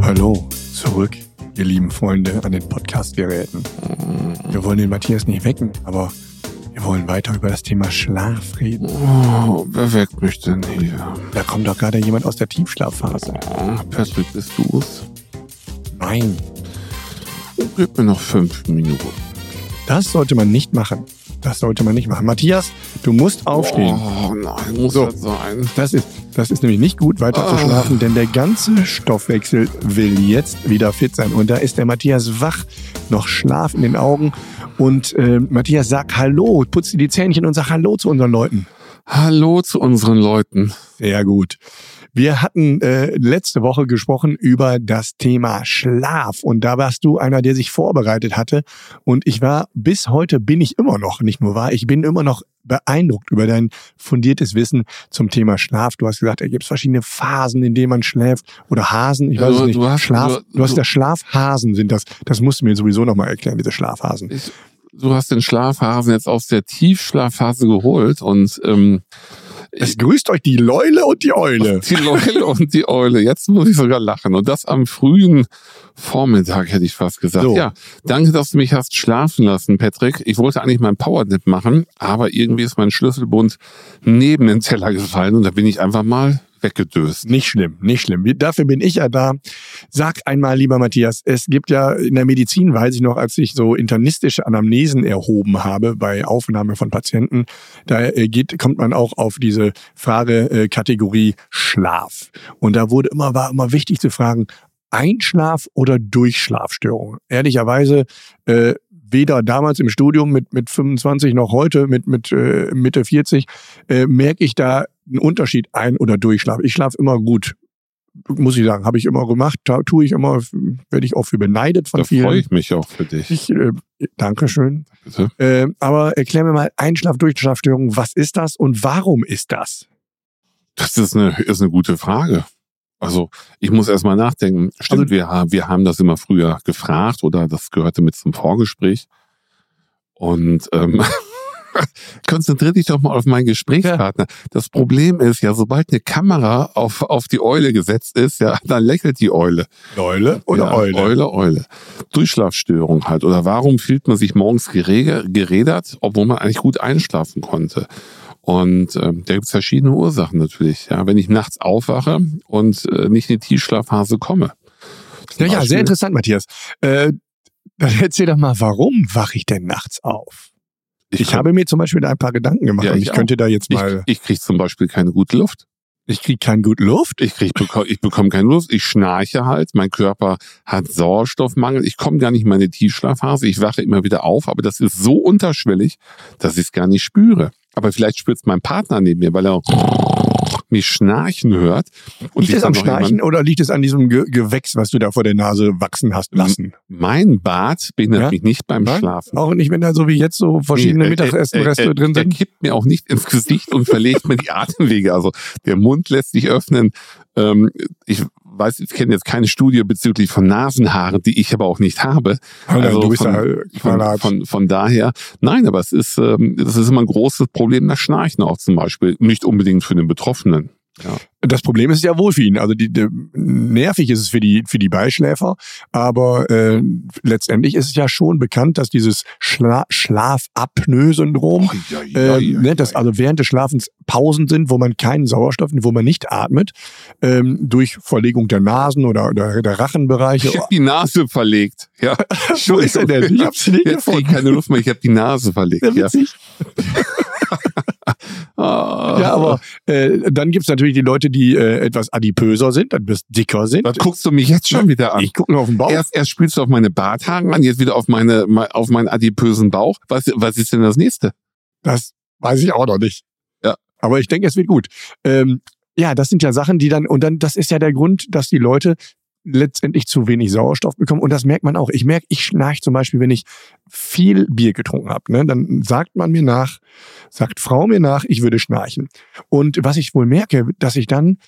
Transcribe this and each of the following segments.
Hallo, zurück, ihr lieben Freunde an den Podcast-Geräten. Wir wollen den Matthias nicht wecken, aber wir wollen weiter über das Thema Schlaf reden. Oh, wer weckt mich denn hier? Da kommt doch gerade jemand aus der Tiefschlafphase. Oh, Patrick, bist du's? Nein, Gib mir noch fünf Minuten. Das sollte man nicht machen. Das sollte man nicht machen. Matthias, du musst aufstehen. Oh nein, muss So. das sein? Das ist, das ist nämlich nicht gut, weiter zu Ah. schlafen, denn der ganze Stoffwechsel will jetzt wieder fit sein. Und da ist der Matthias wach, noch Schlaf in den Augen. Und äh, Matthias, sag Hallo, putz dir die Zähnchen und sag Hallo zu unseren Leuten. Hallo zu unseren Leuten. Sehr gut. Wir hatten äh, letzte Woche gesprochen über das Thema Schlaf und da warst du einer, der sich vorbereitet hatte und ich war bis heute bin ich immer noch, nicht nur wahr, ich bin immer noch beeindruckt über dein fundiertes Wissen zum Thema Schlaf. Du hast gesagt, da gibt es verschiedene Phasen, in denen man schläft oder Hasen, ich weiß du- es nicht. du hast- Schlaf, du- du hast du- ja Schlafhasen sind das. Das musst du mir sowieso nochmal erklären, diese Schlafhasen. Ich, du hast den Schlafhasen jetzt aus der Tiefschlafphase geholt und ähm, Es grüßt euch die Leule und die Eule. die Leule und die Eule. Jetzt muss ich sogar lachen. Und das am frühen Vormittag, hätte ich fast gesagt. So. Ja, danke, dass du mich hast schlafen lassen, Patrick. Ich wollte eigentlich meinen Powernap machen, aber irgendwie ist mein Schlüsselbund neben den Teller gefallen und da bin ich einfach mal weggedöst. Nicht schlimm, nicht schlimm. Dafür bin ich ja da. Sag einmal, lieber Matthias, es gibt ja in der Medizin, weiß ich noch, als ich so internistische Anamnesen erhoben habe bei Aufnahme von Patienten, da äh, geht, kommt man auch auf diese Frage äh, Schlaf. Und da wurde immer, war immer wichtig zu fragen, Einschlaf- oder Durchschlafstörung. Ehrlicherweise, äh, weder damals im Studium mit, mit 25 noch heute mit, mit äh, Mitte 40, äh, merke ich da einen Unterschied ein- oder Durchschlaf. Ich schlafe immer gut. Muss ich sagen, habe ich immer gemacht, tue ich immer, werde ich auch für beneidet von Da vielen. freue ich mich auch für dich. Ich, äh, Dankeschön. Bitte. Äh, aber erklär mir mal Einschlaf-Durchschlafstörung, was ist das und warum ist das? Das ist eine, ist eine gute Frage. Also ich muss erst mal nachdenken. Stimmt, Also- wir, haben, wir haben das immer früher gefragt oder das gehörte mit zum Vorgespräch. Und ähm, konzentrier dich doch mal auf meinen Gesprächspartner. Das Problem ist ja, sobald eine Kamera auf, auf die Eule gesetzt ist, ja, dann lächelt die Eule. Eule oder ja, Eule? Eule, Eule. Durchschlafstörung halt. Oder warum fühlt man sich morgens gerädert, obwohl man eigentlich gut einschlafen konnte? Und ähm, da gibt es verschiedene Ursachen natürlich. Ja, wenn ich nachts aufwache und äh, nicht in die Tiefschlafphase komme. Ja, ja, sehr interessant, Matthias. Äh, dann erzähl doch mal, warum wache ich denn nachts auf? Ich, habe mir zum Beispiel da ein paar Gedanken gemacht Ja, und ich ich könnte da jetzt ich, mal, ich kriege zum Beispiel keine gute Luft. ich kriege keine gute Luft. Ich krieg, ich bekomme keine Luft. Ich schnarche halt. Mein Körper hat Sauerstoffmangel. Ich komme gar nicht in meine Tiefschlafphase. Ich wache immer wieder auf, aber das ist so unterschwellig, dass ich es gar nicht spüre. Aber vielleicht spürt mein Partner neben mir, weil er mich schnarchen hört. Und Liegt es am Schnarchen oder liegt es an diesem Ge Gewächs, was du da vor der Nase wachsen hast lassen? Mein Bart behindert Ja? mich nicht beim Nein? Schlafen. Auch nicht, wenn da so wie jetzt so verschiedene Nee, äh, Mittagessenreste äh, äh, drin Er sind? kippt mir auch nicht ins Gesicht und verlegt mir die Atemwege. Also der Mund lässt sich öffnen. Ähm, ich weiß, ich kenne jetzt keine Studie bezüglich von Nasenhaaren, die ich aber auch nicht habe. Also, du bist von, ja von, von, von daher, nein, aber es ist, ähm, das ist immer ein großes Problem, das Schnarchen auch zum Beispiel. Nicht unbedingt für den Betroffenen. Das Problem ist ja wohl für ihn. Also die, die, nervig ist es für die, für die Beischläfer, aber äh, letztendlich ist es ja schon bekannt, dass dieses Schla Schlafapnoe-Syndrom, äh, ne, dass also während des Schlafens Pausen sind, wo man keinen Sauerstoff, wo man nicht atmet, ähm, durch Verlegung der Nasen oder, oder der Rachenbereiche. Ich habe die Nase verlegt. Ja. Wo ist er denn? Ich hab's nicht Jetzt krieg ich gefunden. keine Luft mehr, ich habe die Nase verlegt. Ja. Ah. Ja, aber äh, dann gibt's natürlich die Leute, die äh, etwas adipöser sind, etwas dicker sind. Was guckst du mich jetzt schon wieder an? Ich gucke nur auf den Bauch. Erst, erst spielst du auf meine Barthaare an, jetzt wieder auf meine, auf meinen adipösen Bauch. Was, was ist denn das nächste? Das weiß ich auch noch nicht. Ja. Aber ich denke, es wird gut. Ähm, ja, das sind ja Sachen, die dann, und dann, das ist ja der Grund, dass die Leute letztendlich zu wenig Sauerstoff bekommen. Und das merkt man auch. Ich merke, ich schnarche zum Beispiel, wenn ich viel Bier getrunken habe. Ne? Dann sagt man mir nach, sagt Frau mir nach, ich würde schnarchen. Und was ich wohl merke, dass ich dann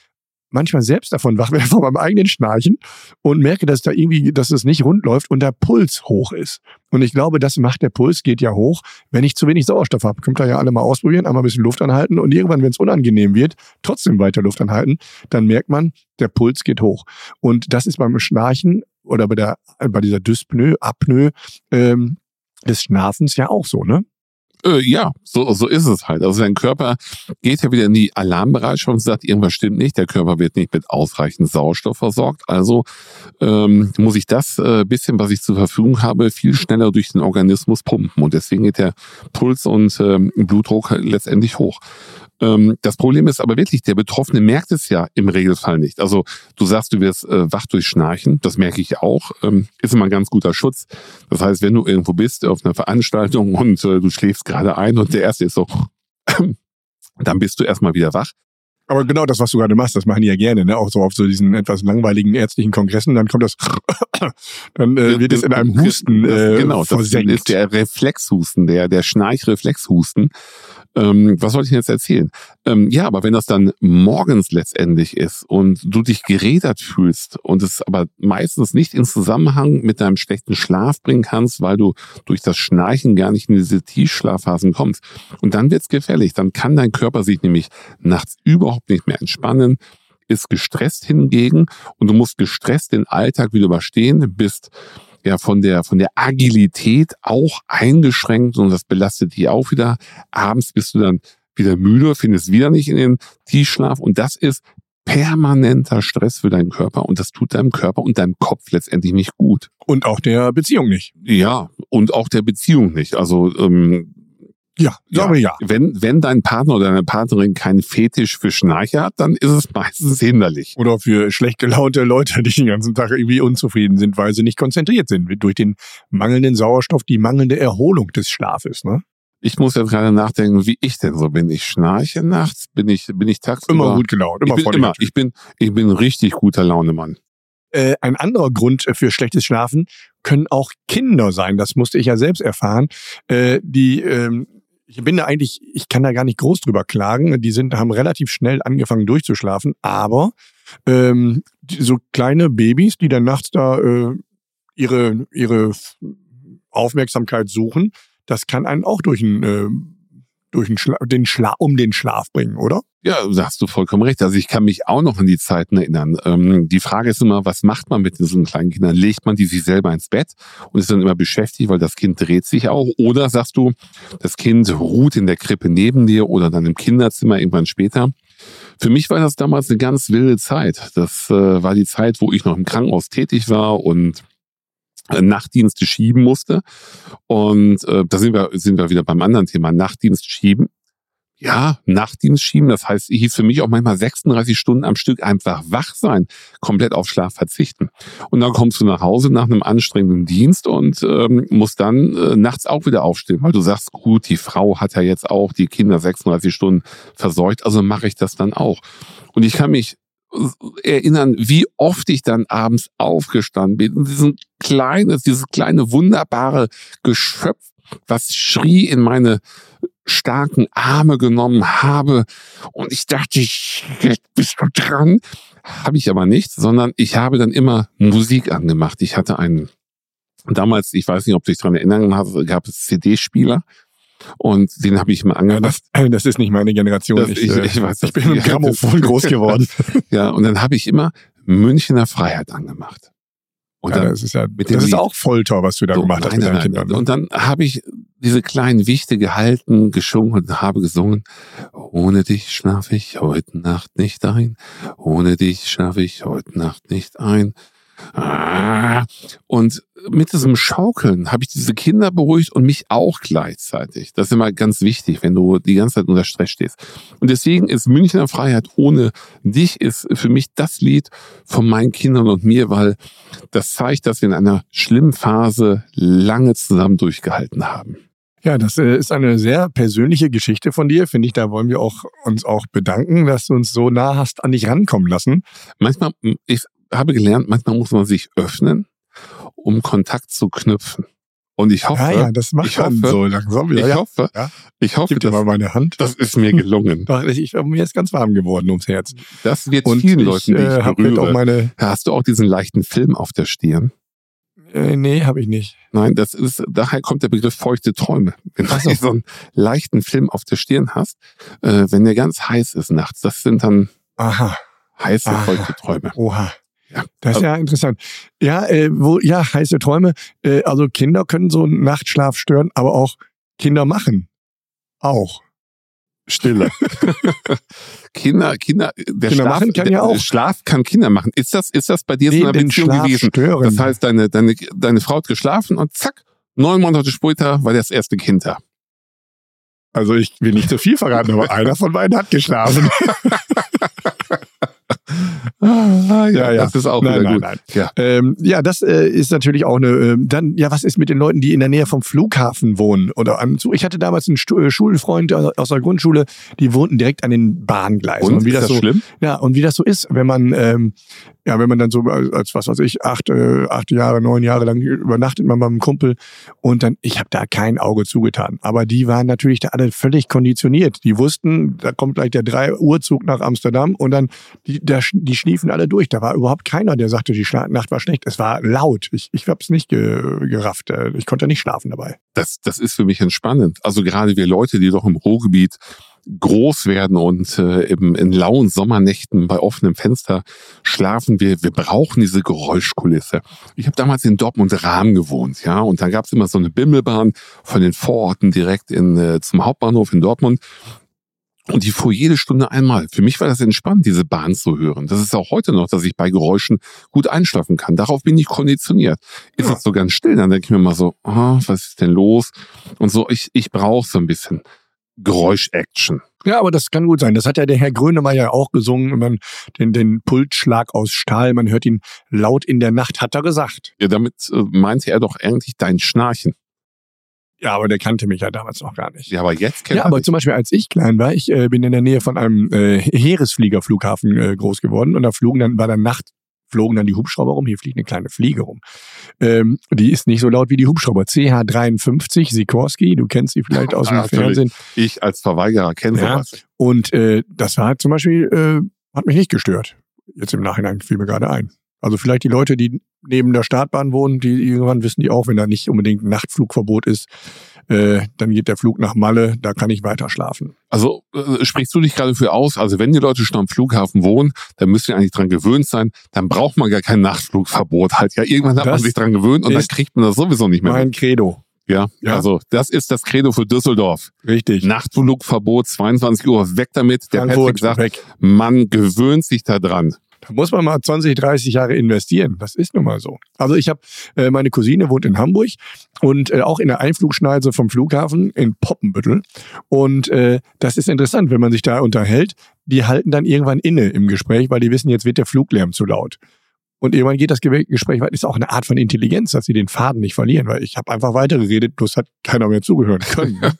manchmal selbst davon wach werde von meinem eigenen Schnarchen und merke, dass da irgendwie, dass es nicht rund läuft und der Puls hoch ist. Und ich glaube, das macht der Puls, geht ja hoch, wenn ich zu wenig Sauerstoff habe. Könnt ihr ja alle mal ausprobieren, einmal ein bisschen Luft anhalten und irgendwann, wenn es unangenehm wird, trotzdem weiter Luft anhalten, dann merkt man, der Puls geht hoch. Und das ist beim Schnarchen oder bei der, bei dieser Dyspnoe, Apnoe, ähm, des Schnarfens ja auch so, ne? Äh, ja, so, so ist es halt. Also dein Körper geht ja wieder in die Alarmbereitschaft und sagt, irgendwas stimmt nicht, der Körper wird nicht mit ausreichend Sauerstoff versorgt. Also ähm, muss ich das äh, bisschen, was ich zur Verfügung habe, viel schneller durch den Organismus pumpen. Und deswegen geht der Puls und ähm, Blutdruck letztendlich hoch. Ähm, das Problem ist aber wirklich, der Betroffene merkt es ja im Regelfall nicht. Also du sagst, du wirst äh, wach durch Schnarchen, das merke ich auch, ähm, ist immer ein ganz guter Schutz. Das heißt, wenn du irgendwo bist auf einer Veranstaltung und äh, du schläfst gerade ein und der erste ist so, dann bist du erstmal wieder wach. Aber genau das, was du gerade machst, das machen die ja gerne, ne? Auch so auf so diesen etwas langweiligen ärztlichen Kongressen, dann kommt das, dann äh, wird es in einem Husten äh, genau, versenkt. das ist der Reflexhusten, der der Schnarchreflexhusten. Ähm, was wollte ich jetzt erzählen? Ähm, ja, aber wenn das dann morgens letztendlich ist und du dich gerädert fühlst und es aber meistens nicht in Zusammenhang mit deinem schlechten Schlaf bringen kannst, weil du durch das Schnarchen gar nicht in diese Tiefschlafphasen kommst. Und dann wird's gefährlich. Dann kann dein Körper sich nämlich nachts überhaupt nicht mehr entspannen ist gestresst hingegen und du musst gestresst den Alltag wieder überstehen, bist ja von der, von der Agilität auch eingeschränkt und das belastet dich auch wieder. Abends bist du dann wieder müde, findest wieder nicht in den Tiefschlaf und das ist permanenter Stress für deinen Körper und das tut deinem Körper und deinem Kopf letztendlich nicht gut. Und auch der Beziehung nicht. Ja, und auch der Beziehung nicht. Also ähm, ja, glaube ja. ja. Wenn, wenn dein Partner oder deine Partnerin keinen Fetisch für Schnarcher hat, dann ist es meistens hinderlich. Oder für schlecht gelaunte Leute, die den ganzen Tag irgendwie unzufrieden sind, weil sie nicht konzentriert sind. Durch den mangelnden Sauerstoff, die mangelnde Erholung des Schlafes, ne? Ich muss jetzt gerade nachdenken, wie ich denn so bin. Ich schnarche nachts, bin ich, bin ich tagsüber. Immer gut gelaunt, immer ich bin, immer, ich bin, ich bin richtig guter Launemann. Äh, ein anderer Grund für schlechtes Schlafen können auch Kinder sein. Das musste ich ja selbst erfahren. Äh, die ähm, ich bin da eigentlich, ich kann da gar nicht groß drüber klagen. Die sind, haben relativ schnell angefangen durchzuschlafen, aber ähm, so kleine Babys, die dann nachts da äh, ihre, ihre Aufmerksamkeit suchen, das kann einen auch durch ein äh, durch den, Schla den Schla um den Schlaf bringen, oder? Ja, da hast du vollkommen recht. Also ich kann mich auch noch an die Zeiten erinnern. Ähm, die Frage ist immer, was macht man mit diesen kleinen Kindern? Legt man die sich selber ins Bett und ist dann immer beschäftigt, weil das Kind dreht sich auch? Oder sagst du, das Kind ruht in der Krippe neben dir oder dann im Kinderzimmer irgendwann später? Für mich war das damals eine ganz wilde Zeit. Das äh, war die Zeit, wo ich noch im Krankenhaus tätig war und Nachtdienste schieben musste. Und äh, da sind wir, sind wir wieder beim anderen Thema, Nachtdienst schieben. Ja, Nachtdienst schieben, das heißt, hieß für mich auch manchmal 36 Stunden am Stück einfach wach sein, komplett auf Schlaf verzichten. Und dann kommst du nach Hause nach einem anstrengenden Dienst und ähm, musst dann äh, nachts auch wieder aufstehen, weil du sagst, gut, die Frau hat ja jetzt auch die Kinder 36 Stunden versorgt, also mache ich das dann auch. Und ich kann mich erinnern, wie oft ich dann abends aufgestanden bin und diesen kleines, dieses kleine wunderbare Geschöpf, was schrie in meine starken Arme genommen habe und ich dachte, jetzt bist du dran. Habe ich aber nicht, sondern ich habe dann immer Musik angemacht. Ich hatte einen, damals, ich weiß nicht, ob du dich daran erinnern hast, gab es CD-Spieler und den habe ich mal angemacht. Ja, das, das, ist nicht meine Generation. Das, ich, ich, ich, weiß, ich bin mit Grammophon groß geworden. ja, und dann habe ich immer Münchner Freiheit angemacht. Und ja, dann das ist ja, mit das ist auch Folter, was du da so, gemacht hast nein, mit deinen Kindern. Ne? Und dann habe ich diese kleinen Wichte gehalten, geschwungen und habe gesungen. Ohne dich schlafe ich heute Nacht nicht ein. Ohne dich schlafe ich heute Nacht nicht ein. Ah. Und mit diesem Schaukeln habe ich diese Kinder beruhigt und mich auch gleichzeitig. Das ist immer ganz wichtig, wenn du die ganze Zeit unter Stress stehst. Und deswegen ist Münchner Freiheit ohne dich ist für mich das Lied von meinen Kindern und mir, weil das zeigt, dass wir in einer schlimmen Phase lange zusammen durchgehalten haben. Ja, das äh, ist eine sehr persönliche Geschichte von dir, finde ich. Da wollen wir auch, uns auch bedanken, dass du uns so nah hast an dich rankommen lassen. Manchmal, ich habe gelernt, manchmal muss man sich öffnen, um Kontakt zu knüpfen. Und ich hoffe, ja, ja, das macht ich hoffe, so langsam. ich Ja, ja. hoffe, Ja. ich hoffe, Gib dir mal meine Hand. das ist mir gelungen. Ich, ich, mir ist ganz warm geworden ums Herz. Das wird Und vielen ich Leuten, die ich äh, jetzt auch berühre. meine. Hast du auch diesen leichten Film auf der Stirn? Äh, nee, habe ich nicht. Nein, das ist, daher kommt der Begriff feuchte Träume. Wenn du so. so einen leichten Film auf der Stirn hast, äh, wenn der ganz heiß ist nachts, das sind dann Aha. heiße, Aha. feuchte Träume. Oha. Ja. Das ist ja interessant. Ja, äh, wo, ja, heiße Träume. Äh, also Kinder können so einen Nachtschlaf stören, aber auch Kinder machen. Auch. Stille. Kinder, Kinder, der Kinder Schlaf, machen kann ja auch. Schlaf kann Kinder machen. Ist das, ist das bei dir so eine Beziehung Schlaf gewesen? stören. Das heißt, deine, deine, deine Frau hat geschlafen und zack, neun Monate später war das erste Kind da. also ich will nicht zu viel verraten, aber einer von beiden hat geschlafen. Ah, Ja, ja. Das ist auch nein, wieder nein, gut. nein. Ja. Ähm, ja, das äh, ist natürlich auch eine. Ähm, dann, ja, was ist mit den Leuten, die in der Nähe vom Flughafen wohnen oder am Zug? Ich hatte damals einen Stu äh, Schulfreund aus der Grundschule, die wohnten direkt an den Bahngleisen. Und, wie ist das das so, schlimm? ja, und wie das so ist, wenn man, ähm, ja, wenn man dann so als, was weiß ich, acht, äh, acht Jahre, neun Jahre lang übernachtet man beim Kumpel und dann, ich habe da kein Auge zugetan. Aber die waren natürlich da alle völlig konditioniert. Die wussten, da kommt gleich der drei Uhr Zug nach Amsterdam und dann die, da, die schliefen alle durch. Da war überhaupt keiner, der sagte, die Nacht war schlecht. Es war laut. Ich, ich habe es nicht ge gerafft. Äh, Ich konnte nicht schlafen dabei. Das, das ist für mich entspannend. Also gerade wir Leute, die doch im Ruhrgebiet groß werden und äh, im, in lauen Sommernächten bei offenem Fenster schlafen, wir, wir brauchen diese Geräuschkulisse. Ich habe damals in Dortmund-Rahm gewohnt, ja, und da gab es immer so eine Bimmelbahn von den Vororten direkt in, äh, zum Hauptbahnhof in Dortmund. Und die fuhr jede Stunde einmal. Für mich war das entspannt, diese Bahn zu hören. Das ist auch heute noch, dass ich bei Geräuschen gut einschlafen kann. Darauf bin ich konditioniert. Ist Ja. es so ganz still, dann denke ich mir mal so, ah, was ist denn los? Und so, ich, ich brauche so ein bisschen Geräusch-Action. Ja, aber das kann gut sein. Das hat ja der Herr Grönemeyer auch gesungen, wenn man den, den Pulsschlag aus Stahl, man hört ihn laut in der Nacht, hat er gesagt. Ja, damit äh, meinte er doch eigentlich dein Schnarchen. Ja, aber der kannte mich ja damals noch gar nicht. Ja, aber jetzt kennt Ja, er aber dich. zum Beispiel, als ich klein war, ich äh, bin in der Nähe von einem äh, Heeresfliegerflughafen äh, groß geworden und da flogen dann, war dann Nacht, flogen dann die Hubschrauber rum, hier fliegt eine kleine Fliege rum. Ähm, die ist nicht so laut wie die Hubschrauber. CH-53, Sikorsky, du kennst sie vielleicht aus dem Ah, natürlich. Fernsehen. Ich als Verweigerer kenne Ja. sowas. Und äh, das war zum Beispiel, äh, hat mich nicht gestört. Jetzt im Nachhinein fiel mir gerade ein. Also vielleicht die Leute, die neben der Startbahn wohnen, die irgendwann wissen die auch, wenn da nicht unbedingt ein Nachtflugverbot ist, äh, dann geht der Flug nach Malle, da kann ich weiter schlafen. Also äh, sprichst du dich gerade für aus? Also wenn die Leute schon am Flughafen wohnen, dann müsst ihr eigentlich dran gewöhnt sein. Dann braucht man gar kein Nachtflugverbot halt. Ja, irgendwann hat man Das sich dran gewöhnt und dann kriegt man das sowieso nicht mehr. Mein. Credo. Ja, Ja. also das ist das Credo für Düsseldorf. Richtig. Nachtflugverbot, 22 Uhr, weg damit. Der Patrick Frankfurt sagt, weg. man gewöhnt sich da dran. Da muss man mal 20, 30 Jahre investieren. Das ist nun mal so. Also ich habe, äh, meine Cousine wohnt in Hamburg und äh, auch in der Einflugschneise vom Flughafen in Poppenbüttel. Und äh, das ist interessant, wenn man sich da unterhält. Die halten dann irgendwann inne im Gespräch, weil die wissen, jetzt wird der Fluglärm zu laut. Und irgendwann geht das Ge- Gespräch weiter. Ist auch eine Art von Intelligenz, dass sie den Faden nicht verlieren, weil ich habe einfach weitergeredet, bloß hat keiner mehr zugehören können. ne?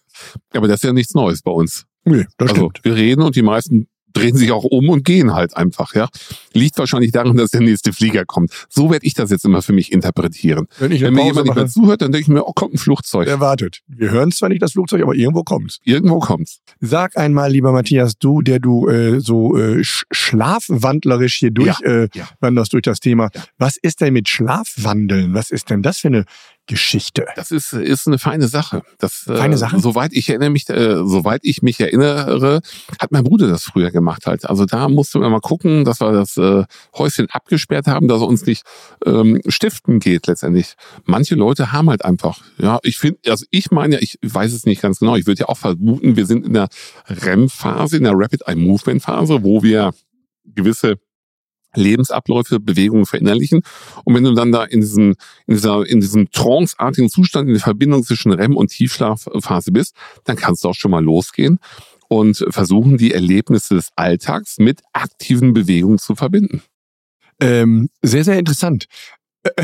Aber das ist ja nichts Neues bei uns. nee, das Also stimmt. wir reden und die meisten drehen sich auch um und gehen halt einfach, ja. Liegt wahrscheinlich daran, dass der nächste Flieger kommt. So werde ich das jetzt immer für mich interpretieren. Wenn ich Wenn mir jemand nicht mehr zuhört, dann denke ich mir, oh, kommt ein Flugzeug. der wartet. Wir hören zwar nicht das Flugzeug, aber irgendwo kommt's. Irgendwo kommt's. Sag einmal, lieber Matthias, du, der du äh, so äh, sch schlafwandlerisch hier durch äh, ja. durch das Thema. Ja. Was ist denn mit Schlafwandeln? Was ist denn das für eine Geschichte? Das ist, ist eine feine Sache. Das, äh, Feine Sache? Soweit ich erinnere mich, äh, soweit ich mich erinnere, hat mein Bruder das früher gemacht halt. Also da mussten wir mal gucken, dass wir das äh, Häuschen abgesperrt haben, dass er uns nicht ähm, stiften geht letztendlich. Manche Leute haben halt einfach, ja, ich finde, also ich meine ja, ich weiß es nicht ganz genau, ich würde ja auch vermuten, wir sind in der REM-Phase, in der Rapid Eye Movement Phase, wo wir gewisse Lebensabläufe, Bewegungen verinnerlichen. Und wenn du dann da in diesem, in dieser, in diesem tranceartigen Zustand, in der Verbindung zwischen REM und Tiefschlafphase bist, dann kannst du auch schon mal losgehen und versuchen, die Erlebnisse des Alltags mit aktiven Bewegungen zu verbinden. Ähm, sehr, sehr interessant.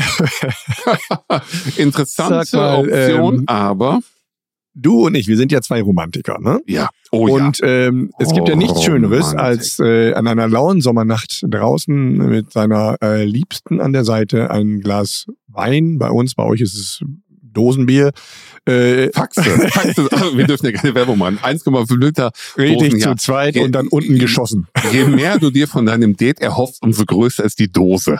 Interessante mal, Option, ähm, aber Du und ich, wir sind ja zwei Romantiker, ne? ja, oh und ähm, es gibt ja nichts Oh, Schöneres, Romantik. als äh, an einer lauen Sommernacht draußen mit seiner äh, Liebsten an der Seite ein Glas Wein. Bei uns, bei euch ist es Dosenbier. Äh, Faxe. Faxe. Also, wir dürfen ja keine Werbung machen. 1,5 Liter. richtig Dosen, zu ja. zweit Je- und dann unten geschossen. Je mehr du dir von deinem Date erhoffst, umso größer ist die Dose.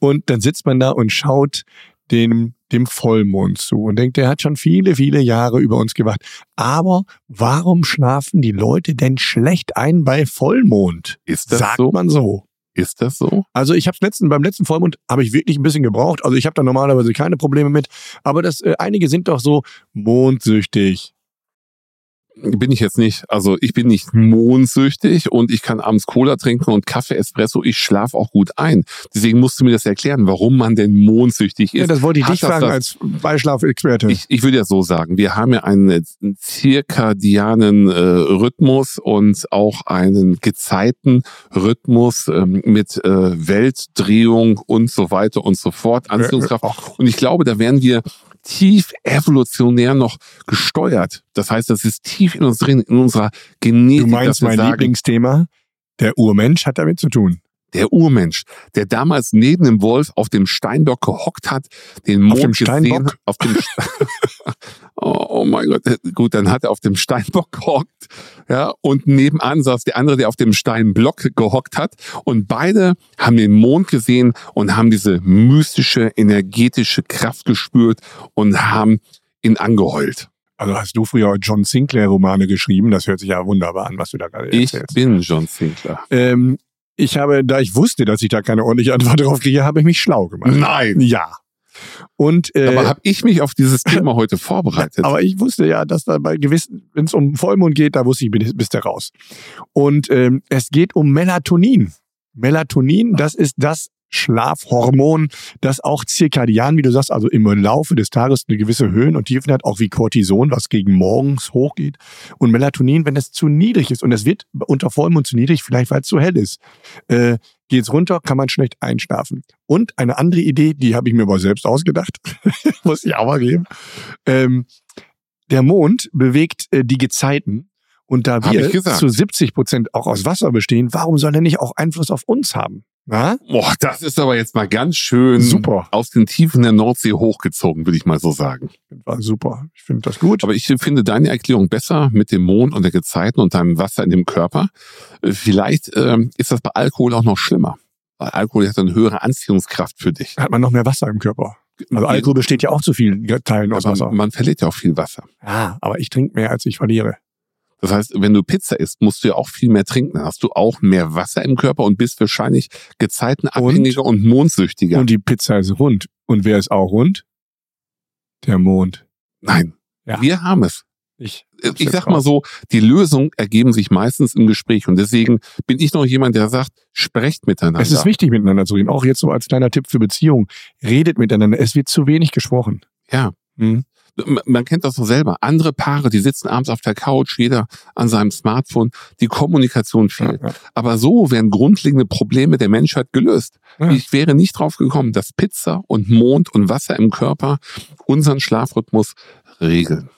Und dann sitzt man da und schaut dem, dem Vollmond zu und denkt, der hat schon viele, viele Jahre über uns gewacht. Aber warum schlafen die Leute denn schlecht ein bei Vollmond? Ist das Sagt so? man so. Ist das so? Also ich habe letzten beim letzten Vollmond habe ich wirklich ein bisschen gebraucht. Also ich habe da normalerweise keine Probleme mit. Aber das äh, einige sind doch so mondsüchtig. Bin ich jetzt nicht. Also ich bin nicht mondsüchtig und ich kann abends Cola trinken und Kaffee, Espresso. Ich schlafe auch gut ein. Deswegen musst du mir das erklären, warum man denn mondsüchtig ist. Ja, das wollte ich Hat dich fragen das- als Beischlafexperte. Ich, ich würde ja so sagen, wir haben ja einen, äh, zirkadianen äh, Rhythmus und auch einen Gezeitenrhythmus ähm, mit äh, Weltdrehung und so weiter und so fort, Anziehungskraft. Und ich glaube, da werden wir tief evolutionär noch gesteuert. Das heißt, das ist tief in uns drin, in unserer Genetik. du meinst mein sagen, Lieblingsthema? Der Urmensch hat damit zu tun. Der Urmensch, der damals neben dem Wolf auf dem Steinbock gehockt hat, den Mond dem gesehen hat, auf dem oh, oh mein Gott, gut, dann hat er auf dem Steinbock gehockt, ja, und nebenan saß der andere, der auf dem Steinblock gehockt hat und beide haben den Mond gesehen und haben diese mystische, energetische Kraft gespürt und haben ihn angeheult. Also hast du früher John Sinclair Romane geschrieben? Das hört sich ja wunderbar an, was du da gerade Ich erzählst. bin John Sinclair. Ähm, ich habe, da ich wusste, dass ich da keine ordentliche Antwort drauf kriege, habe ich mich schlau gemacht. Nein. Ja. Und äh, Aber habe ich mich auf dieses Thema heute vorbereitet? Aber ich wusste ja, dass da bei gewissen, wenn es um Vollmond geht, da wusste ich, bist du raus. Und ähm, es geht um Melatonin. Melatonin, das ist das Schlafhormon, das auch zirkadian, wie du sagst, also im Laufe des Tages eine gewisse Höhen und Tiefen hat, auch wie Cortison, was gegen morgens hochgeht. Und Melatonin, wenn es zu niedrig ist, und es wird unter Vollmond zu niedrig, vielleicht weil es zu hell ist, äh, geht's runter, kann man schlecht einschlafen. Und eine andere Idee, die habe ich mir aber selbst ausgedacht, muss ich auch mal geben. Ähm, der Mond bewegt äh, die Gezeiten. Und da wir zu 70 Prozent auch aus Wasser bestehen, warum soll er nicht auch Einfluss auf uns haben? Na? Boah, das ist aber jetzt mal ganz schön Super. aus den Tiefen der Nordsee hochgezogen, würde ich mal so sagen. War super. Ich finde das gut. Aber ich finde deine Erklärung besser mit dem Mond und der Gezeiten und deinem Wasser in dem Körper. Äh, Vielleicht ähm, ist das bei Alkohol auch noch schlimmer. Weil Alkohol hat eine höhere Anziehungskraft für dich. Hat man noch mehr Wasser im Körper. Also Alkohol besteht ja auch zu vielen Teilen aus Wasser. man verliert ja auch viel Wasser. Ja, aber ich trinke mehr, als ich verliere. Das heißt, wenn du Pizza isst, musst du ja auch viel mehr trinken. Dann hast du auch mehr Wasser im Körper und bist wahrscheinlich gezeitenabhängiger und, mondsüchtiger. Und die Pizza ist rund. Und wer ist auch rund? Der Mond. Nein, Ja. wir haben es. Ich, ich sag mal so, die Lösungen ergeben sich meistens im Gespräch. Und deswegen bin ich noch jemand, der sagt, sprecht miteinander. Es ist wichtig, miteinander zu reden. Auch jetzt so als kleiner Tipp für Beziehungen. Redet miteinander. Es wird zu wenig gesprochen. Ja. Hm? Man- kennt das doch selber. Andere Paare, die sitzen abends auf der Couch, jeder an seinem Smartphone, die Kommunikation fehlt. Ja. Aber so werden grundlegende Probleme der Menschheit gelöst. Ja. Ich wäre nicht drauf gekommen, dass Pizza und Mond und Wasser im Körper unseren Schlafrhythmus regeln.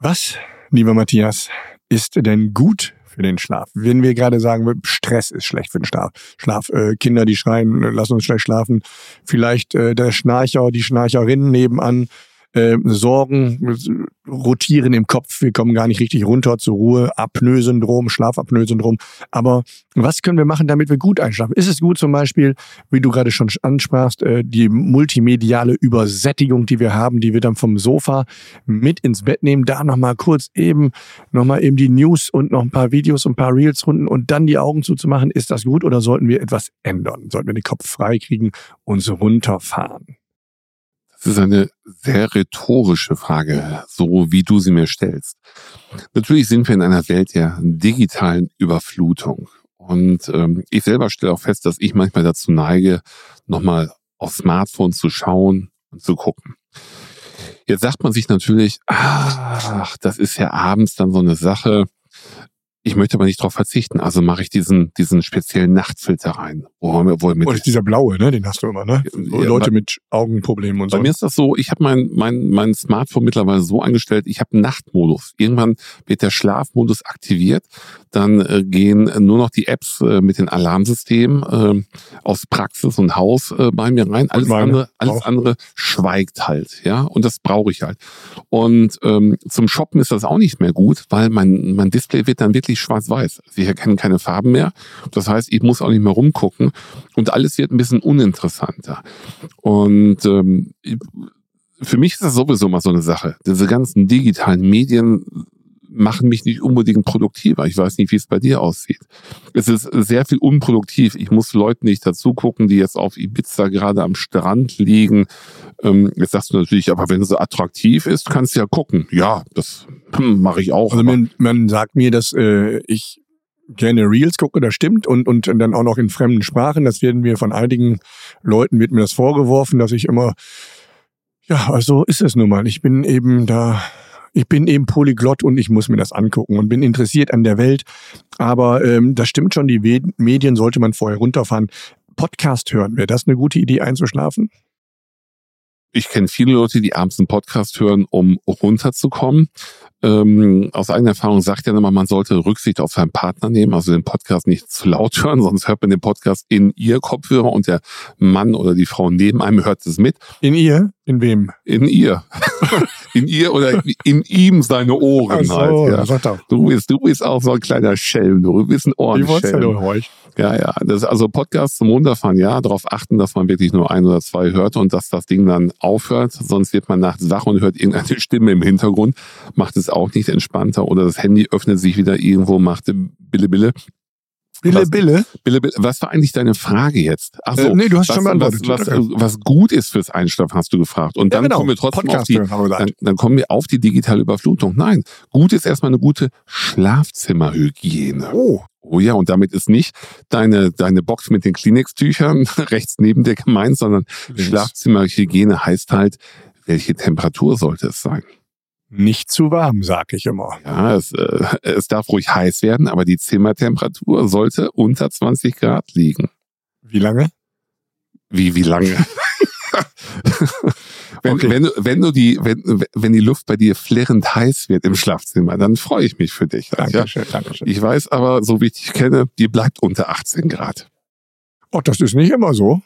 Was, lieber Matthias, ist denn gut für den Schlaf? Wenn wir gerade sagen, Stress ist schlecht für den Schlaf. Schlaf äh, Kinder, die schreien, äh, lass uns schlecht schlafen. Vielleicht äh, der Schnarcher, die Schnarcherin nebenan. Äh, Sorgen rotieren im Kopf, wir kommen gar nicht richtig runter zur Ruhe, Apnoe-Syndrom, Schlafapnoe-Syndrom. Aber was können wir machen, damit wir gut einschlafen? Ist es gut zum Beispiel, wie du gerade schon ansprachst, äh, die multimediale Übersättigung, die wir haben, die wir dann vom Sofa mit ins Bett nehmen, da nochmal kurz eben, nochmal eben die News und noch ein paar Videos und ein paar Reels runden und dann die Augen zuzumachen, ist das gut oder sollten wir etwas ändern? Sollten wir den Kopf frei kriegen und so runterfahren? Das ist eine sehr rhetorische Frage, so wie du sie mir stellst. Natürlich sind wir in einer Welt der digitalen Überflutung. Und ähm, ich selber stelle auch fest, dass ich manchmal dazu neige, nochmal aufs Smartphone zu schauen und zu gucken. Jetzt sagt man sich natürlich, ach, das ist ja abends dann so eine Sache. Ich möchte aber nicht darauf verzichten, also mache ich diesen, diesen speziellen Nachtfilter rein. Wo, wo mit, Oder dieser blaue, ne? Den hast du immer, ne? Ja, Leute bei- mit Augenproblemen und Bei so. mir ist das so, ich habe mein, mein, mein Smartphone mittlerweile so eingestellt, ich habe einen Nachtmodus. Irgendwann wird der Schlafmodus aktiviert, dann äh, gehen nur noch die Apps äh, mit den Alarmsystemen äh, aus Praxis und Haus äh, bei mir rein. Alles andere, alles auch. andere schweigt halt, ja, und das brauche ich halt. Und ähm, zum Shoppen ist das auch nicht mehr gut, weil mein, mein Display wird dann wirklich schwarz-weiß. Sie erkennen keine Farben mehr. Das heißt, ich muss auch nicht mehr rumgucken und alles wird ein bisschen uninteressanter. Und ähm, für mich ist das sowieso mal so eine Sache. Diese ganzen digitalen Medien machen mich nicht unbedingt produktiver. Ich weiß nicht, wie es bei dir aussieht. Es ist sehr viel unproduktiv. Ich muss Leuten nicht dazu gucken, die jetzt auf Ibiza gerade am Strand liegen. Ähm, jetzt sagst du natürlich, aber wenn es so attraktiv ist, kannst du ja gucken. Ja, das hm, mache ich auch. Also man, man sagt mir, dass äh, ich gerne Reels gucke, das stimmt, und, und dann auch noch in fremden Sprachen. Das werden mir von einigen Leuten wird mir das vorgeworfen, dass ich immer, ja, also ist es nun mal. Ich bin eben da, ich bin eben Polyglott und ich muss mir das angucken und bin interessiert an der Welt. Aber ähm, das stimmt schon, die Medien sollte man vorher runterfahren. Podcast hören, wäre das eine gute Idee einzuschlafen? ich kenne viele Leute, die abends einen Podcast hören, um runterzukommen. Ähm, aus eigener Erfahrung sagt ja immer, man sollte Rücksicht auf seinen Partner nehmen, also den Podcast nicht zu laut hören, sonst hört man den Podcast in ihr Kopfhörer und der Mann oder die Frau neben einem hört es mit. In ihr? In wem? In ihr. in ihr oder in ihm seine Ohren Ach halt. Ja. doch. Du bist, du bist auch so ein kleiner Schelm, du bist ein Ich Ohrenschelm. euch. Ja, ja. Das ist also Podcast zum Runterfahren, ja. Darauf achten, dass man wirklich nur ein oder zwei hört und dass das Ding dann aufhört. Sonst wird man nachts wach und hört irgendeine Stimme im Hintergrund. Macht es auch nicht entspannter. Oder das Handy öffnet sich wieder irgendwo, macht Bille, Bille. Bille, Was- Bille. Bille, Bille. Was war eigentlich deine Frage jetzt? Ach so. Äh, nee, du hast was, schon beantwortet. Was, was, was gut ist fürs Einschlafen, hast du gefragt. Und Ja, dann genau. kommen wir trotzdem auf die, dann, dann kommen wir auf die digitale Überflutung. Nein, gut ist erstmal eine gute Schlafzimmerhygiene. Oh, Oh ja, und damit ist nicht deine, deine Box mit den Kleenex-Tüchern rechts neben dir gemeint, sondern Schlafzimmerhygiene heißt halt, welche Temperatur sollte es sein? Nicht zu warm, sag ich immer. Ja, es, äh, es darf ruhig heiß werden, aber die Zimmertemperatur sollte unter 20 Grad liegen. Wie lange? Wie, wie lange? wenn, Okay. wenn, du- wenn du die, wenn, wenn die Luft bei dir flirrend heiß wird im Schlafzimmer, dann freue ich mich für dich. Ja? Dankeschön, Dankeschön. Ich weiß aber, so wie ich dich kenne, die bleibt unter 18 Grad. Oh, das ist nicht immer so.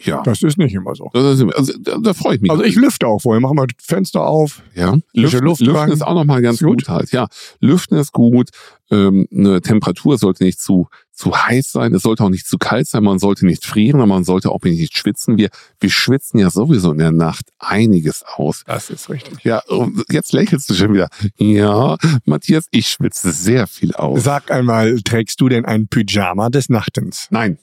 Ja. Das ist nicht immer so. Das ist, also, da, da freue ich mich. Also ich lüfte auch vorher, mach mal Fenster auf. Ja, Lüften, Luft Lüften rein. ist auch nochmal ganz gut. gut. halt. Ja, Lüften ist gut. Ähm, eine Temperatur sollte nicht zu, zu heiß sein. Es sollte auch nicht zu kalt sein. Man sollte nicht frieren, aber man sollte auch nicht schwitzen. Wir, wir schwitzen ja sowieso in der Nacht einiges aus. Das ist richtig. Ja, und jetzt lächelst du schon wieder. Ja, Matthias, ich schwitze sehr viel aus. Sag einmal, trägst du denn ein Pyjama des Nachtens? Nein,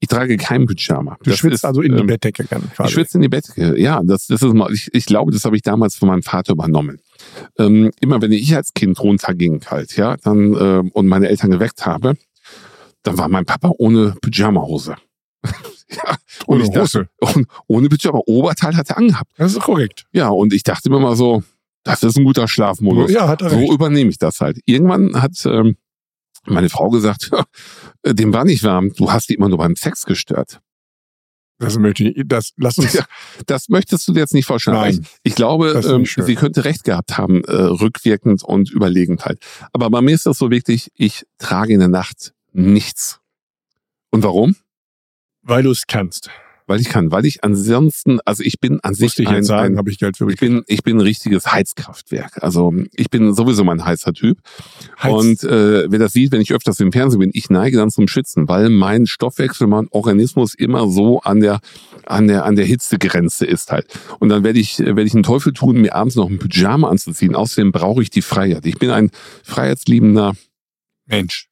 ich trage kein Pyjama. Du Das schwitzt ist, also in die ähm, Bettdecke dann quasi. Ich schwitze in die Bettdecke. Ja, das, das ist mal, ich, ich glaube, das habe ich damals von meinem Vater übernommen. Ähm, immer wenn ich als Kind runterging halt, ja, dann ähm, und meine Eltern geweckt habe, dann war mein Papa ohne Pyjamahose. ja, und Ohne ich dachte, Hose. und, ohne Pyjama. Oberteil hat er angehabt. Das ist korrekt. Ja, und ich dachte mir mal so, das ist ein guter Schlafmodus. Ja, hat er So recht. übernehme ich das halt. Irgendwann hat ähm, meine Frau gesagt, dem war nicht warm, du hast die immer nur beim Sex gestört. Das möchte ich, das, lass uns, Ja, Das möchtest du dir jetzt nicht vorstellen. Nein. Ich, ich glaube, ähm, sie könnte recht gehabt haben, äh, rückwirkend und überlegend halt. Aber bei mir ist das so wichtig, ich trage in der Nacht nichts. Und warum? weil du es kannst. Weil ich kann, weil ich ansonsten, also ich bin an sich ich ein, sagen, ein ich Geld für ich bin, ich bin ein richtiges Heizkraftwerk. Also ich bin sowieso mein heißer Typ. Heiz- Und äh, wer das sieht, wenn ich öfters im Fernsehen bin, ich neige dann zum Schwitzen, weil mein Stoffwechsel, mein Organismus immer so an der an der an der Hitzegrenze ist halt. Und dann werde ich werde ich einen Teufel tun, mir abends noch ein Pyjama anzuziehen. Außerdem brauche ich die Freiheit. Ich bin ein freiheitsliebender Mensch.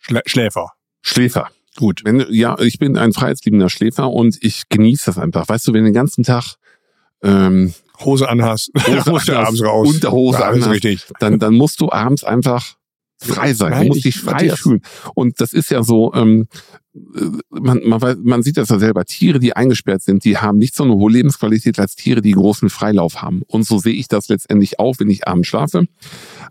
Schlä Schläfer. Schläfer. Gut. Wenn, ja, ich bin ein freiheitsliebender Schläfer und ich genieße das einfach. Weißt du, wenn du den ganzen Tag ähm, Hose anhast. Hose musst du anhast, abends raus. Unterhose ja, anhast. richtig. dann, dann musst du abends einfach frei sein. Du musst ich- dich frei fühlen. Und das ist ja so, ähm, man, man, weiß, man sieht das ja selber, Tiere, die eingesperrt sind, die haben nicht so eine hohe Lebensqualität als Tiere, die großen Freilauf haben. Und so sehe ich das letztendlich auch, wenn ich abends schlafe.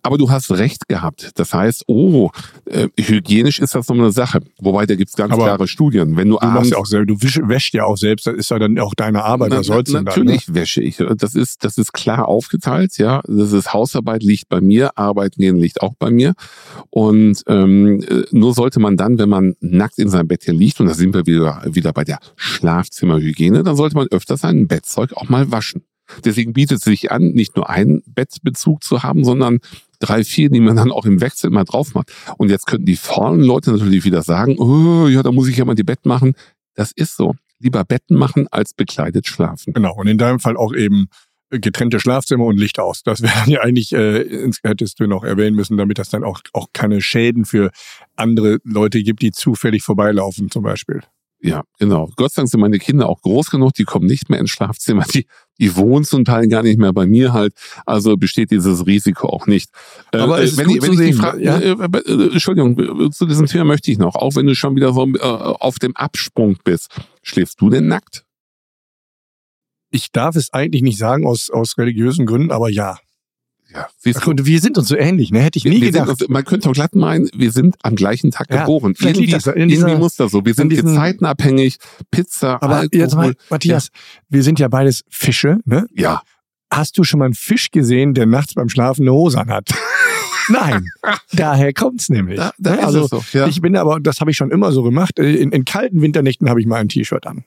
Aber du hast recht gehabt. Das heißt, oh, äh, hygienisch ist das so eine Sache. Wobei, da gibt's ganz Aber klare Studien. Wenn du, Du, machst abends ja auch selber, du wisch, wäschst ja auch selbst, das ist ja dann auch deine Arbeit, Na, was soll's na, denn dann? Ne? Natürlich wäsche ich. Das ist, das ist klar aufgeteilt, ja. Das ist Hausarbeit liegt bei mir, Arbeiten gehen liegt auch bei mir. Und ähm, äh, nur sollte man dann, wenn man nackt in seinem Bettchen liegt, und da sind wir wieder, wieder bei der Schlafzimmerhygiene, dann sollte man öfter sein Bettzeug auch mal waschen. Deswegen bietet es sich an, nicht nur einen Bettbezug zu haben, sondern drei, vier, die man dann auch im Wechsel mal drauf macht. Und jetzt könnten die faulen Leute natürlich wieder sagen, oh, ja, da muss ich ja mal die Bett machen. Das ist so. Lieber Betten machen als bekleidet schlafen. Genau, und in deinem Fall auch eben getrennte Schlafzimmer und Licht aus. Das wäre ja eigentlich, äh, hättest du noch erwähnen müssen, damit das dann auch, auch keine Schäden für andere Leute gibt, die zufällig vorbeilaufen zum Beispiel. Ja, genau. Gott sei Dank sind meine Kinder auch groß genug, die kommen nicht mehr ins Schlafzimmer, die, die wohnen zum Teil gar nicht mehr bei mir halt. Also besteht dieses Risiko auch nicht. Äh, Aber ist wenn ich, wenn zu ich die sehen, Frage, ja? äh, äh, äh, Entschuldigung, äh, zu diesem Thema möchte ich noch, auch wenn du schon wieder so äh, auf dem Absprung bist. Schläfst du denn nackt? Ich darf es eigentlich nicht sagen aus, aus religiösen Gründen, aber ja. Ja, siehst du. Und wir sind uns so ähnlich, ne? Hätte ich nie Wir, sind, gedacht. uns- man könnte auch glatt meinen, wir sind am gleichen Tag Ja, geboren. Irgendwie, das in dieser- irgendwie muss das so. Wir sind diesen- zeitenabhängig. Pizza, aber Alkohol. jetzt mal, Matthias, wir sind ja beides Fische, ne? ja, Hast du schon mal einen Fisch gesehen, der nachts beim Schlafen eine Hose anhat? Nein, daher kommt's nämlich. da, da ist also es so. Ja. ich bin aber, das habe ich schon immer so gemacht. In, in kalten Winternächten habe ich mal ein T-Shirt an.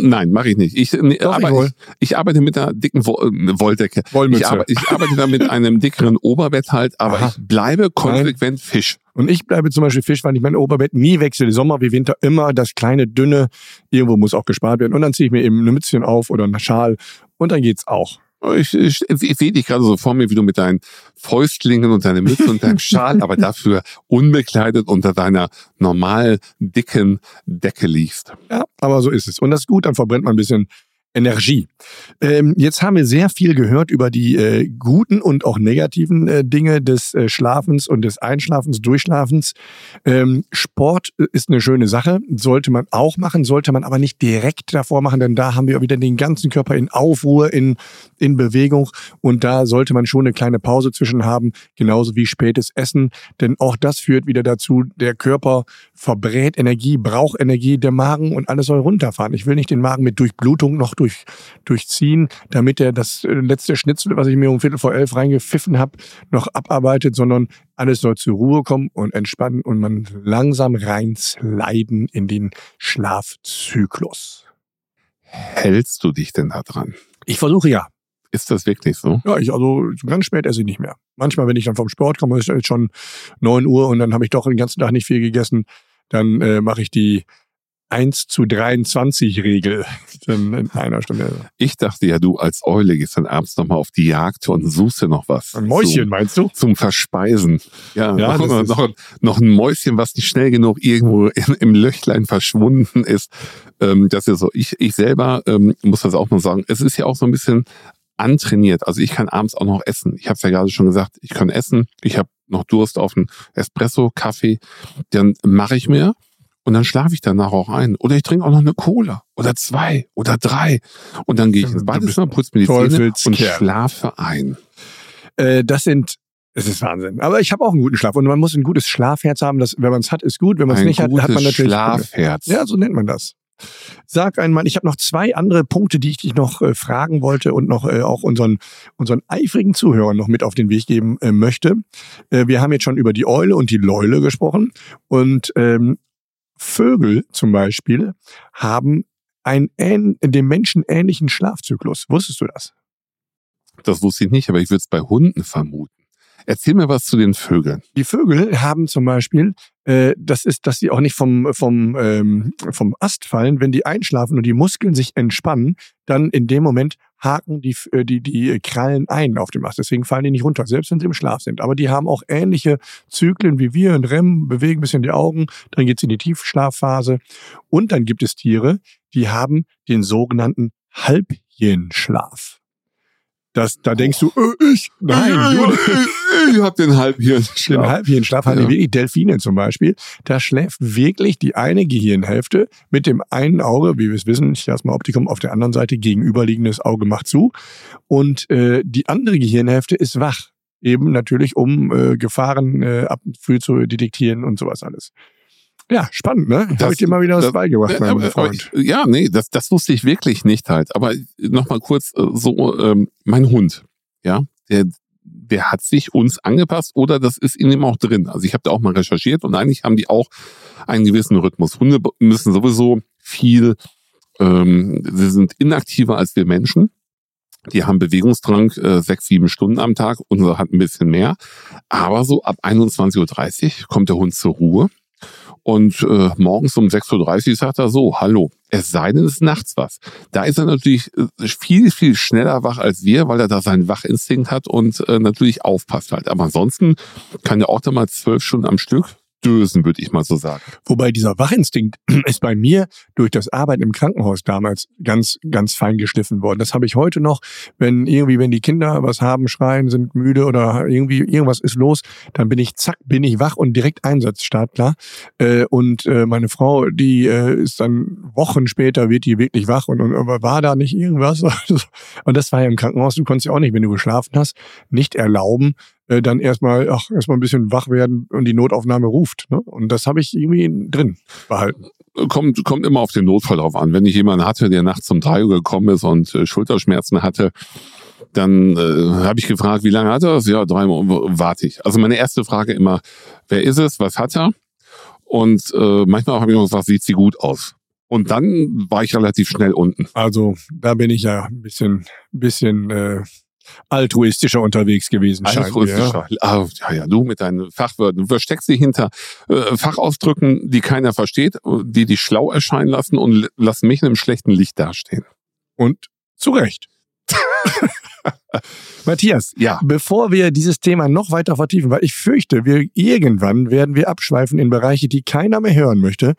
Nein, mache ich nicht. Ich, Doch, ich aber ich, ich arbeite mit einer dicken äh, Wolldecke. Ich, Wollmütze. arbe ich arbeite da mit einem dickeren Oberbett halt, aber Aha. ich bleibe konsequent Fisch. Und ich bleibe zum Beispiel Fisch, weil ich mein Oberbett nie wechsle, Sommer wie Winter, immer das kleine, dünne, irgendwo muss auch gespart werden. Und dann ziehe ich mir eben eine Mützchen auf oder einen Schal und dann geht's auch. Ich, ich, ich sehe dich gerade so vor mir, wie du mit deinen Fäustlingen und deiner Mütze und deinem Schal, aber dafür unbekleidet unter deiner normal dicken Decke liegst. Ja, aber so ist es. Und das ist gut, dann verbrennt man ein bisschen Energie. Ähm, jetzt haben wir sehr viel gehört über die äh, guten und auch negativen äh, Dinge des äh, Schlafens und des Einschlafens, Durchschlafens. Ähm, Sport äh, ist eine schöne Sache, sollte man auch machen, sollte man aber nicht direkt davor machen, denn da haben wir wieder den ganzen Körper in Aufruhr, in, in Bewegung und da sollte man schon eine kleine Pause zwischen haben, genauso wie spätes Essen, denn auch das führt wieder dazu, der Körper verbrät Energie, braucht Energie, der Magen und alles soll runterfahren. Ich will nicht den Magen mit Durchblutung noch durch, durchziehen, damit er das äh, letzte Schnitzel, was ich mir um Viertel vor elf reingepfiffen habe, noch abarbeitet, sondern alles soll zur Ruhe kommen und entspannen und man langsam reinsliden in den Schlafzyklus. Hältst du dich denn da dran? Ich versuche ja. Ist das wirklich so? Ja, ich also ganz spät esse ich nicht mehr. Manchmal, wenn ich dann vom Sport komme, ist es schon 9 Uhr und dann habe ich doch den ganzen Tag nicht viel gegessen. Dann äh, mache ich die 1 zu 23 Regel dann in einer Stunde. Ich dachte ja, du als Eule gehst dann abends nochmal auf die Jagd und suchst dir noch was. Ein Mäuschen, meinst du? Zum, Verspeisen. Ja, Ja, noch, noch, noch ein Mäuschen, was nicht schnell genug irgendwo in, im Löchlein verschwunden ist. Ähm, das ist so. Ich, ich selber ähm, muss das auch noch sagen. Es ist ja auch so ein bisschen antrainiert. Also ich kann abends auch noch essen. Ich habe es ja gerade schon gesagt, ich kann essen. Ich habe noch Durst auf einen Espresso, Kaffee. Dann mache ich mir und dann schlafe ich danach auch ein. Oder ich trinke auch noch eine Cola oder zwei oder drei. Und dann gehe ich ins Badezimmer, putze mir die Zähne und schlafe ein. Äh, das sind, es ist Wahnsinn. Aber ich habe auch einen guten Schlaf und man muss ein gutes Schlafherz haben. Das, wenn man es hat, ist gut. Wenn man es nicht hat, hat man gutes natürlich. Schlafherz. Ja, so nennt man das. Sag einmal, ich habe noch zwei andere Punkte, die ich dich noch äh, fragen wollte und noch äh, auch unseren, unseren eifrigen Zuhörern noch mit auf den Weg geben äh, möchte. Äh, wir haben jetzt schon über die Eule und die Läule gesprochen und ähm, Vögel zum Beispiel haben einen ähn- dem Menschen ähnlichen Schlafzyklus. Wusstest du das? Das wusste ich nicht, aber ich würde es bei Hunden vermuten. Erzähl mir was zu den Vögeln. Die Vögel haben zum Beispiel, äh, das ist, dass sie auch nicht vom, vom, ähm, vom Ast fallen. Wenn die einschlafen und die Muskeln sich entspannen, dann in dem Moment haken die, äh, die, die Krallen ein auf dem Ast. Deswegen fallen die nicht runter, selbst wenn sie im Schlaf sind. Aber die haben auch ähnliche Zyklen wie wir in REM, bewegen ein bisschen die Augen, dann geht's in die Tiefschlafphase. Und dann gibt es Tiere, die haben den sogenannten Halbjenschlaf. Das, da denkst du, äh, ich, nein, du, ich hab den Halbhirnschlaf. den Halbhirnschlaf haben Ja. wirklich Delfine zum Beispiel. Da schläft wirklich die eine Gehirnhälfte mit dem einen Auge, wie wir es wissen, Chiasma-Optikum, auf der anderen Seite gegenüberliegendes Auge macht zu. Und äh, die andere Gehirnhälfte ist wach. Eben natürlich, um äh, Gefahren äh, ab, früh zu detektieren und sowas alles. Ja, spannend, ne? Da Das- habe ich dir mal wieder was das- beigebracht, Ja, mein aber, Freund. ich, ja, nee, das, das wusste ich wirklich nicht halt. Aber nochmal kurz äh, so, ähm, mein Hund, ja, der, der hat sich uns angepasst oder das ist in ihm auch drin. Also ich habe da auch mal recherchiert und eigentlich haben die auch einen gewissen Rhythmus. Hunde müssen sowieso viel, ähm, sie sind inaktiver als wir Menschen. Die haben Bewegungsdrang äh, sechs, sieben Stunden am Tag, unsere hat ein bisschen mehr. Aber so ab 21.30 Uhr kommt der Hund zur Ruhe. Und äh, morgens um 6.30 Uhr sagt er so, hallo, es sei denn, es ist nachts was. Da ist er natürlich äh, viel, viel schneller wach als wir, weil er da seinen Wachinstinkt hat und äh, natürlich aufpasst halt. Aber ansonsten kann er auch da mal zwölf Stunden am Stück dösen, würde ich mal so sagen. Wobei dieser Wachinstinkt ist bei mir durch das Arbeiten im Krankenhaus damals ganz, ganz fein geschliffen worden. Das habe ich heute noch, wenn irgendwie, wenn die Kinder was haben, schreien, sind müde oder irgendwie irgendwas ist los, dann bin ich zack, bin ich wach und direkt Einsatzstart, klar. Äh, und äh, meine Frau, die äh, ist dann Wochen später, wird die wirklich wach und, und war da nicht irgendwas? und das war ja im Krankenhaus, du konntest ja auch nicht, wenn du geschlafen hast, nicht erlauben, äh, dann erstmal, ach, erstmal ein bisschen wach werden und die Notaufnahme ruft. Ne? Und das habe ich irgendwie drin behalten. Kommt, kommt immer auf den Notfall drauf an. Wenn ich jemanden hatte, der nachts um drei Uhr gekommen ist und äh, Schulterschmerzen hatte, dann äh, habe ich gefragt, wie lange hat er das? Ja, drei Monate warte ich. Also meine erste Frage immer, wer ist es, was hat er? Und äh, manchmal habe ich noch gesagt, sieht sie gut aus. Und dann war ich relativ schnell unten. Also da bin ich ja ein bisschen, bisschen äh, altruistischer unterwegs gewesen. scheint mir, ja. Altruistischer. Ah, ja, ja, du mit deinen Fachwörtern. Du versteckst dich hinter äh, Fachausdrücken, die keiner versteht, die dich schlau erscheinen lassen und lassen mich in einem schlechten Licht dastehen. Und zu Recht. Matthias, Ja. bevor wir dieses Thema noch weiter vertiefen, weil ich fürchte, wir irgendwann werden wir abschweifen in Bereiche, die keiner mehr hören möchte.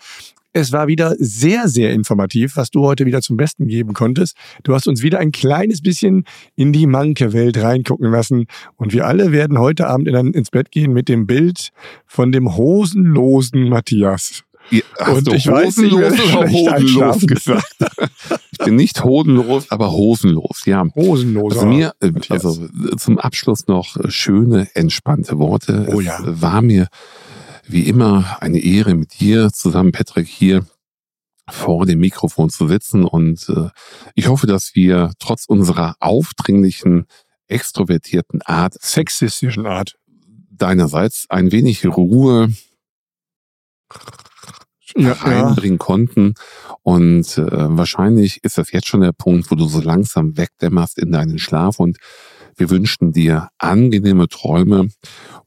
Es war wieder sehr, sehr informativ, was du heute wieder zum Besten geben konntest. Du hast uns wieder ein kleines bisschen in die Manke-Welt reingucken lassen. Und wir alle werden heute Abend in, ins Bett gehen mit dem Bild von dem hosenlosen Matthias. Ja, Hast Und ich weiß, ich hosenlos werde oder einschlafen. gesagt? ich bin nicht hodenlos, aber hosenlos, ja. Hosenloser. Also mir, äh, also äh, zum Abschluss noch äh, schöne, entspannte Worte. Oh es ja. war mir wie immer eine Ehre mit dir zusammen, Patrick, hier vor dem Mikrofon zu sitzen und äh, ich hoffe, dass wir trotz unserer aufdringlichen, extrovertierten Art sexistischen Art. deinerseits ein wenig Ruhe Ja, reinbringen konnten. Und äh, wahrscheinlich ist das jetzt schon der Punkt, wo du so langsam wegdämmerst in deinen Schlaf. Und wir wünschen dir angenehme Träume.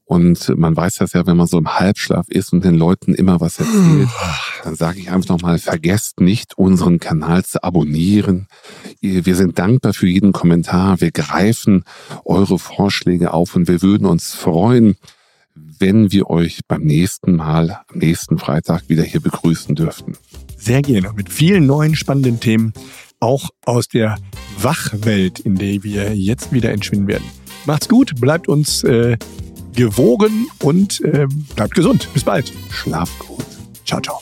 Und man weiß das ja, wenn man so im Halbschlaf ist und den Leuten immer was erzählt, dann sage ich einfach nochmal, vergesst nicht, unseren Kanal zu abonnieren. Wir sind dankbar für jeden Kommentar. Wir greifen eure Vorschläge auf und wir würden uns freuen, wenn wir euch beim nächsten Mal, am nächsten Freitag wieder hier begrüßen dürften. Sehr gerne. Mit vielen neuen spannenden Themen, auch aus der Wachwelt, in der wir jetzt wieder entschwinden werden. Macht's gut, bleibt uns äh, gewogen und äh, bleibt gesund. Bis bald. Schlaft gut. Ciao, ciao.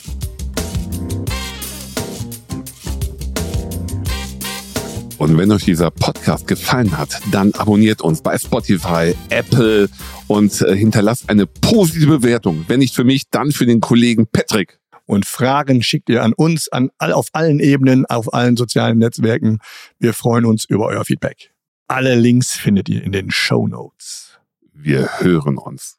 Und wenn euch dieser Podcast gefallen hat, dann abonniert uns bei Spotify, Apple und äh, hinterlasst eine positive Bewertung. Wenn nicht für mich, dann für den Kollegen Patrick. Und Fragen schickt ihr an uns, an auf allen Ebenen, auf allen sozialen Netzwerken. Wir freuen uns über euer Feedback. Alle Links findet ihr in den Show Notes. Wir hören uns.